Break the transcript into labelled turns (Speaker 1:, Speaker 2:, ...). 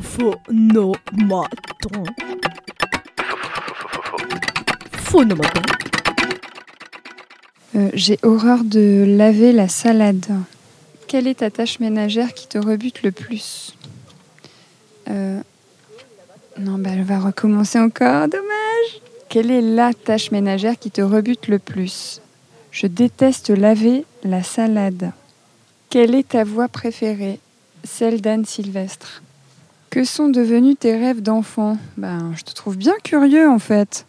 Speaker 1: Phonomaton. Phonomaton.
Speaker 2: Euh, J'ai horreur de laver la salade. Quelle est ta tâche ménagère qui te rebute le plus Euh, Non, bah, elle va recommencer encore, dommage. Quelle est la tâche ménagère qui te rebute le plus Je déteste laver la salade. Quelle est ta voix préférée? Celle d'Anne Sylvestre. Que sont devenus tes rêves d'enfant? Ben, je te trouve bien curieux en fait.